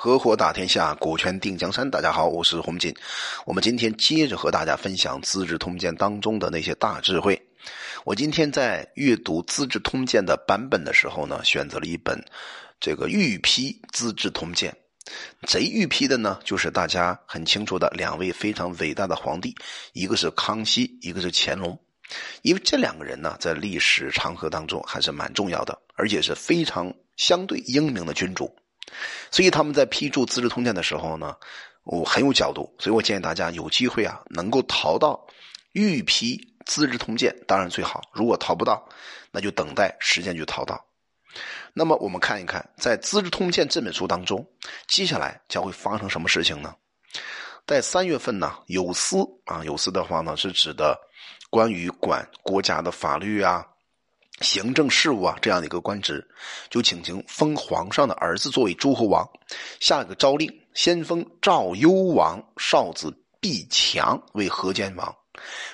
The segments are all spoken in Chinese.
合伙打天下，股权定江山。大家好，我是洪锦。我们今天接着和大家分享《资治通鉴》当中的那些大智慧。我今天在阅读《资治通鉴》的版本的时候呢，选择了一本这个御批《资治通鉴》。谁御批的呢？就是大家很清楚的两位非常伟大的皇帝，一个是康熙，一个是乾隆。因为这两个人呢，在历史长河当中还是蛮重要的，而且是非常相对英明的君主。所以他们在批注《资治通鉴》的时候呢，我很有角度，所以我建议大家有机会啊，能够淘到御批《资治通鉴》，当然最好。如果淘不到，那就等待时间去淘到。那么我们看一看，在《资治通鉴》这本书当中，接下来将会发生什么事情呢？在三月份呢，有司啊，有司的话呢，是指的关于管国家的法律啊。行政事务啊，这样的一个官职，就请求封皇上的儿子作为诸侯王，下了个诏令，先封赵幽王少子毕强为河间王，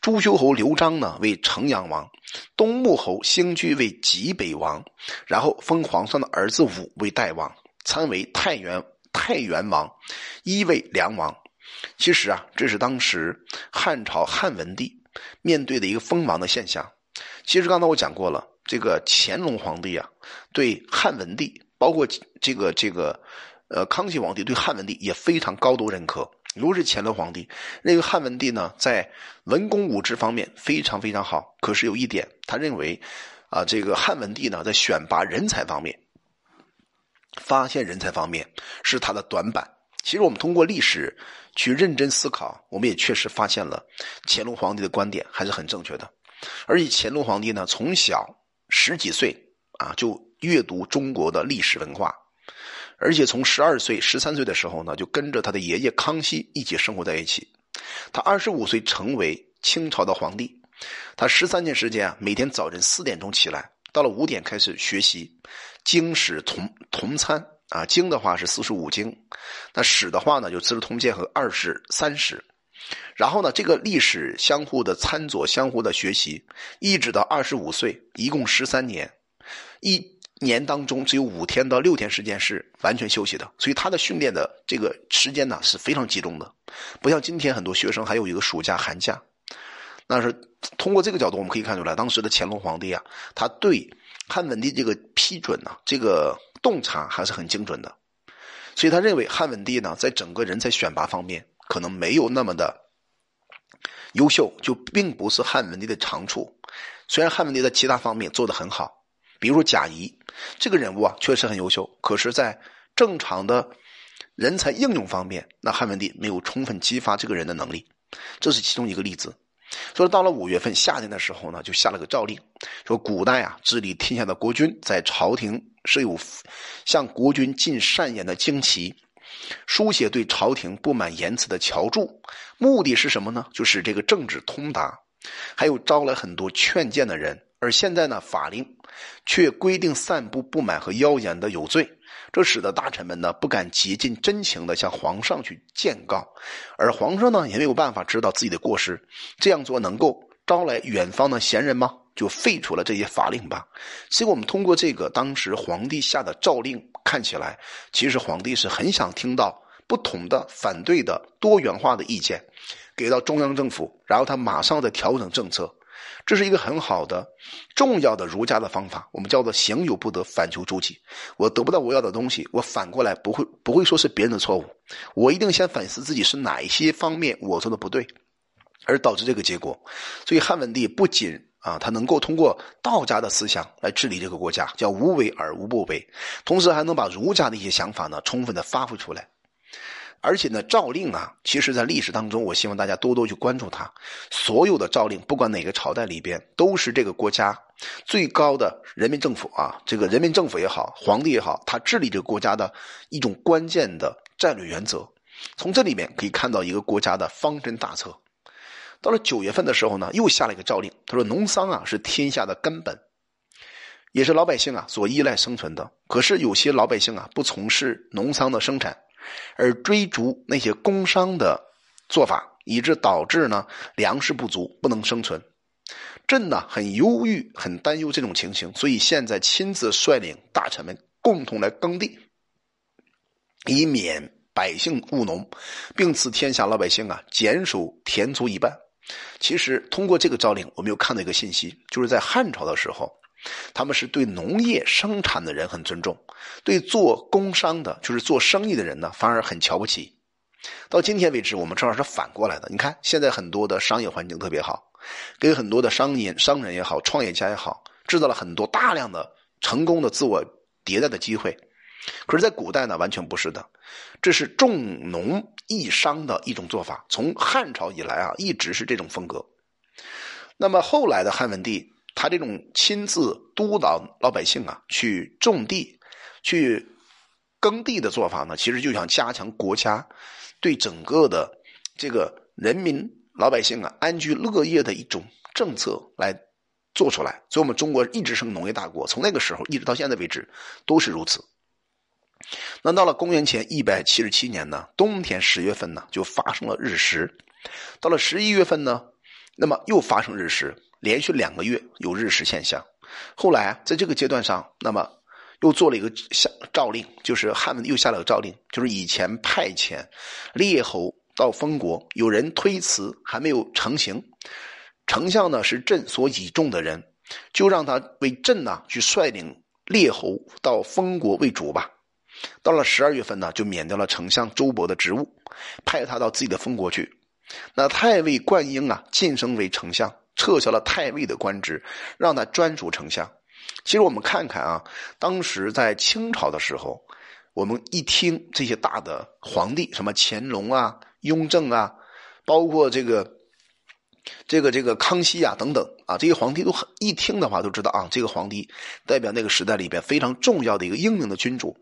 朱修侯刘璋呢为城阳王，东穆侯兴居为济北王，然后封皇上的儿子武为代王，参为太原太原王，一为梁王。其实啊，这是当时汉朝汉文帝面对的一个封王的现象。其实刚才我讲过了，这个乾隆皇帝啊，对汉文帝，包括这个这个，呃，康熙皇帝对汉文帝也非常高度认可。如果是乾隆皇帝，认为汉文帝呢在文功武职方面非常非常好，可是有一点，他认为啊，这个汉文帝呢在选拔人才方面、发现人才方面是他的短板。其实我们通过历史去认真思考，我们也确实发现了乾隆皇帝的观点还是很正确的。而且乾隆皇帝呢，从小十几岁啊就阅读中国的历史文化，而且从十二岁、十三岁的时候呢，就跟着他的爷爷康熙一起生活在一起。他二十五岁成为清朝的皇帝，他十三年时间啊，每天早晨四点钟起来，到了五点开始学习经史同同参啊，经的话是四书五经，那史的话呢就《资治通鉴》和二十三史。然后呢，这个历史相互的参佐、相互的学习，一直到二十五岁，一共十三年，一年当中只有五天到六天时间是完全休息的，所以他的训练的这个时间呢是非常集中的，不像今天很多学生还有一个暑假、寒假。那是通过这个角度，我们可以看出来，当时的乾隆皇帝啊，他对汉文帝这个批准呢，这个洞察还是很精准的，所以他认为汉文帝呢，在整个人才选拔方面。可能没有那么的优秀，就并不是汉文帝的长处。虽然汉文帝在其他方面做得很好，比如说贾谊这个人物啊，确实很优秀。可是，在正常的人才应用方面，那汉文帝没有充分激发这个人的能力，这是其中一个例子。所以，到了五月份夏天的时候呢，就下了个诏令，说古代啊，治理天下的国君在朝廷设有向国君进善言的旌旗。书写对朝廷不满言辞的侨注，目的是什么呢？就是这个政治通达，还有招来很多劝谏的人。而现在呢，法令却规定散布不满和妖言的有罪，这使得大臣们呢不敢竭尽真情的向皇上去谏告，而皇上呢也没有办法知道自己的过失。这样做能够招来远方的贤人吗？就废除了这些法令吧。所以，我们通过这个当时皇帝下的诏令，看起来，其实皇帝是很想听到不同的、反对的、多元化的意见，给到中央政府，然后他马上再调整政策。这是一个很好的、重要的儒家的方法，我们叫做“行有不得，反求诸己”。我得不到我要的东西，我反过来不会不会说是别人的错误，我一定先反思自己是哪一些方面我做的不对，而导致这个结果。所以汉文帝不仅啊，他能够通过道家的思想来治理这个国家，叫无为而无不为，同时还能把儒家的一些想法呢充分的发挥出来。而且呢，诏令啊，其实在历史当中，我希望大家多多去关注它。所有的诏令，不管哪个朝代里边，都是这个国家最高的人民政府啊，这个人民政府也好，皇帝也好，他治理这个国家的一种关键的战略原则。从这里面可以看到一个国家的方针大策。到了九月份的时候呢，又下了一个诏令，他说：“农桑啊是天下的根本，也是老百姓啊所依赖生存的。可是有些老百姓啊不从事农桑的生产，而追逐那些工商的做法，以致导致呢粮食不足，不能生存。朕呢很忧郁，很担忧这种情形，所以现在亲自率领大臣们共同来耕地。以免百姓务农，并赐天下老百姓啊减守田租一半。其实通过这个诏令，我们又看到一个信息，就是在汉朝的时候，他们是对农业生产的人很尊重，对做工商的，就是做生意的人呢，反而很瞧不起。到今天为止，我们正好是反过来的。你看，现在很多的商业环境特别好，给很多的商业、商人也好，创业家也好，制造了很多大量的成功的自我迭代的机会。可是，在古代呢，完全不是的。这是重农抑商的一种做法，从汉朝以来啊，一直是这种风格。那么后来的汉文帝，他这种亲自督导老百姓啊，去种地、去耕地的做法呢，其实就想加强国家对整个的这个人民老百姓啊安居乐业的一种政策来做出来。所以，我们中国一直是个农业大国，从那个时候一直到现在为止都是如此。那到了公元前一百七十七年呢，冬天十月份呢，就发生了日食。到了十一月份呢，那么又发生日食，连续两个月有日食现象。后来在这个阶段上，那么又做了一个下诏令，就是汉文帝又下了个诏令，就是以前派遣列侯到封国，有人推辞还没有成行，丞相呢是朕所倚重的人，就让他为朕呢去率领列侯到封国为主吧。到了十二月份呢，就免掉了丞相周勃的职务，派他到自己的封国去。那太尉灌婴啊，晋升为丞相，撤销了太尉的官职，让他专属丞相。其实我们看看啊，当时在清朝的时候，我们一听这些大的皇帝，什么乾隆啊、雍正啊，包括这个、这个、这个康熙啊等等啊，这些皇帝都很一听的话都知道啊，这个皇帝代表那个时代里边非常重要的一个英明的君主。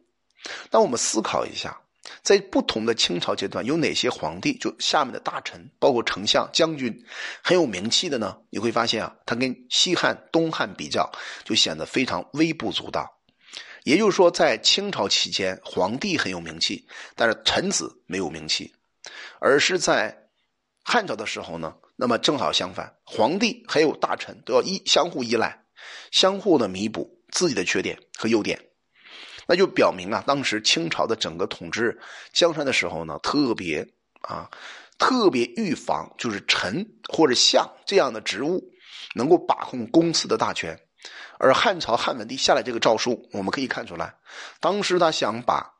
那我们思考一下，在不同的清朝阶段，有哪些皇帝就下面的大臣，包括丞相、将军，很有名气的呢？你会发现啊，他跟西汉、东汉比较，就显得非常微不足道。也就是说，在清朝期间，皇帝很有名气，但是臣子没有名气；而是在汉朝的时候呢，那么正好相反，皇帝还有大臣都要依相互依赖，相互的弥补自己的缺点和优点。那就表明啊，当时清朝的整个统治江山的时候呢，特别啊，特别预防就是臣或者相这样的职务能够把控公司的大权。而汉朝汉文帝下来这个诏书，我们可以看出来，当时他想把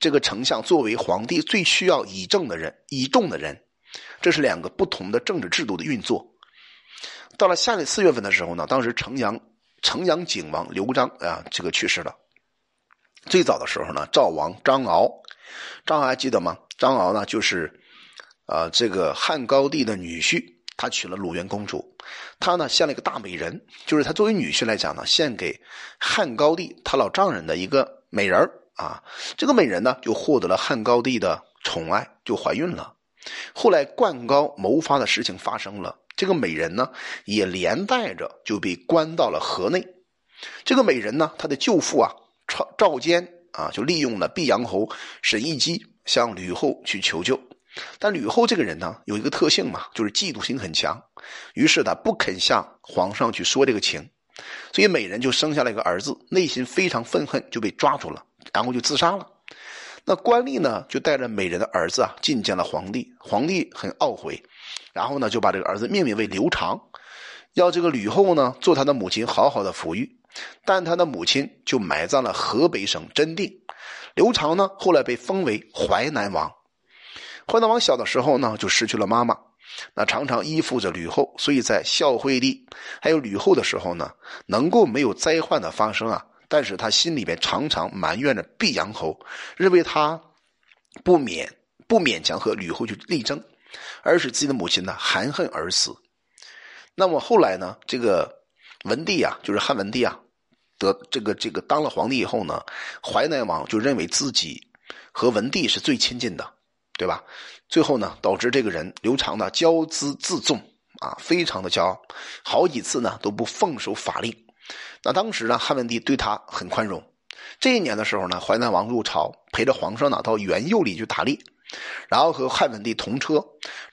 这个丞相作为皇帝最需要倚正的人、倚重的人，这是两个不同的政治制度的运作。到了下年四月份的时候呢，当时城阳城阳景王刘璋啊，这个去世了。最早的时候呢，赵王张敖，张敖还记得吗？张敖呢，就是，呃，这个汉高帝的女婿，他娶了鲁元公主，他呢献了一个大美人，就是他作为女婿来讲呢，献给汉高帝他老丈人的一个美人啊。这个美人呢，就获得了汉高帝的宠爱，就怀孕了。后来灌高谋发的事情发生了，这个美人呢，也连带着就被关到了河内。这个美人呢，她的舅父啊。赵赵坚啊，就利用了毕阳侯沈亦基向吕后去求救，但吕后这个人呢，有一个特性嘛，就是嫉妒心很强，于是他不肯向皇上去说这个情，所以美人就生下了一个儿子，内心非常愤恨，就被抓住了，然后就自杀了。那官吏呢，就带着美人的儿子啊，觐见了皇帝，皇帝很懊悔，然后呢，就把这个儿子命名为刘长，要这个吕后呢，做他的母亲，好好的抚育。但他的母亲就埋葬了河北省真定。刘长呢，后来被封为淮南王。淮南王小的时候呢，就失去了妈妈，那常常依附着吕后，所以在孝惠帝还有吕后的时候呢，能够没有灾患的发生啊，但是他心里边常常埋怨着毕阳侯，认为他不勉不勉强和吕后去力争，而使自己的母亲呢含恨而死。那么后来呢，这个。文帝啊，就是汉文帝啊，得这个这个当了皇帝以后呢，淮南王就认为自己和文帝是最亲近的，对吧？最后呢，导致这个人刘长呢骄姿自重啊，非常的骄傲，好几次呢都不奉守法令。那当时呢，汉文帝对他很宽容。这一年的时候呢，淮南王入朝，陪着皇上呢到元佑里去打猎，然后和汉文帝同车，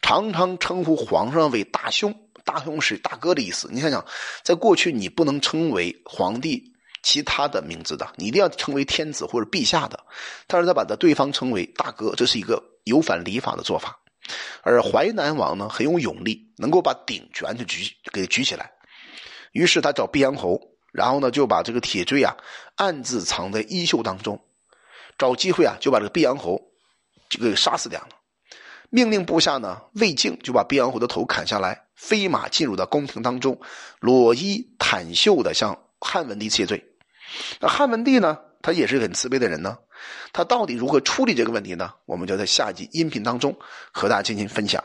常常称呼皇上为大兄。大兄是大哥的意思。你想想，在过去你不能称为皇帝其他的名字的，你一定要称为天子或者陛下的。但是他把他对方称为大哥，这是一个有反礼法的做法。而淮南王呢，很有勇力，能够把鼎全就举给举起来。于是他找毕阳侯，然后呢就把这个铁锥啊暗自藏在衣袖当中，找机会啊就把这个毕阳侯就给杀死掉了。命令部下呢魏敬就把毕阳侯的头砍下来，飞马进入到宫廷当中，裸衣袒袖的向汉文帝谢罪。那汉文帝呢，他也是很慈悲的人呢，他到底如何处理这个问题呢？我们就在下集音频当中和大家进行分享。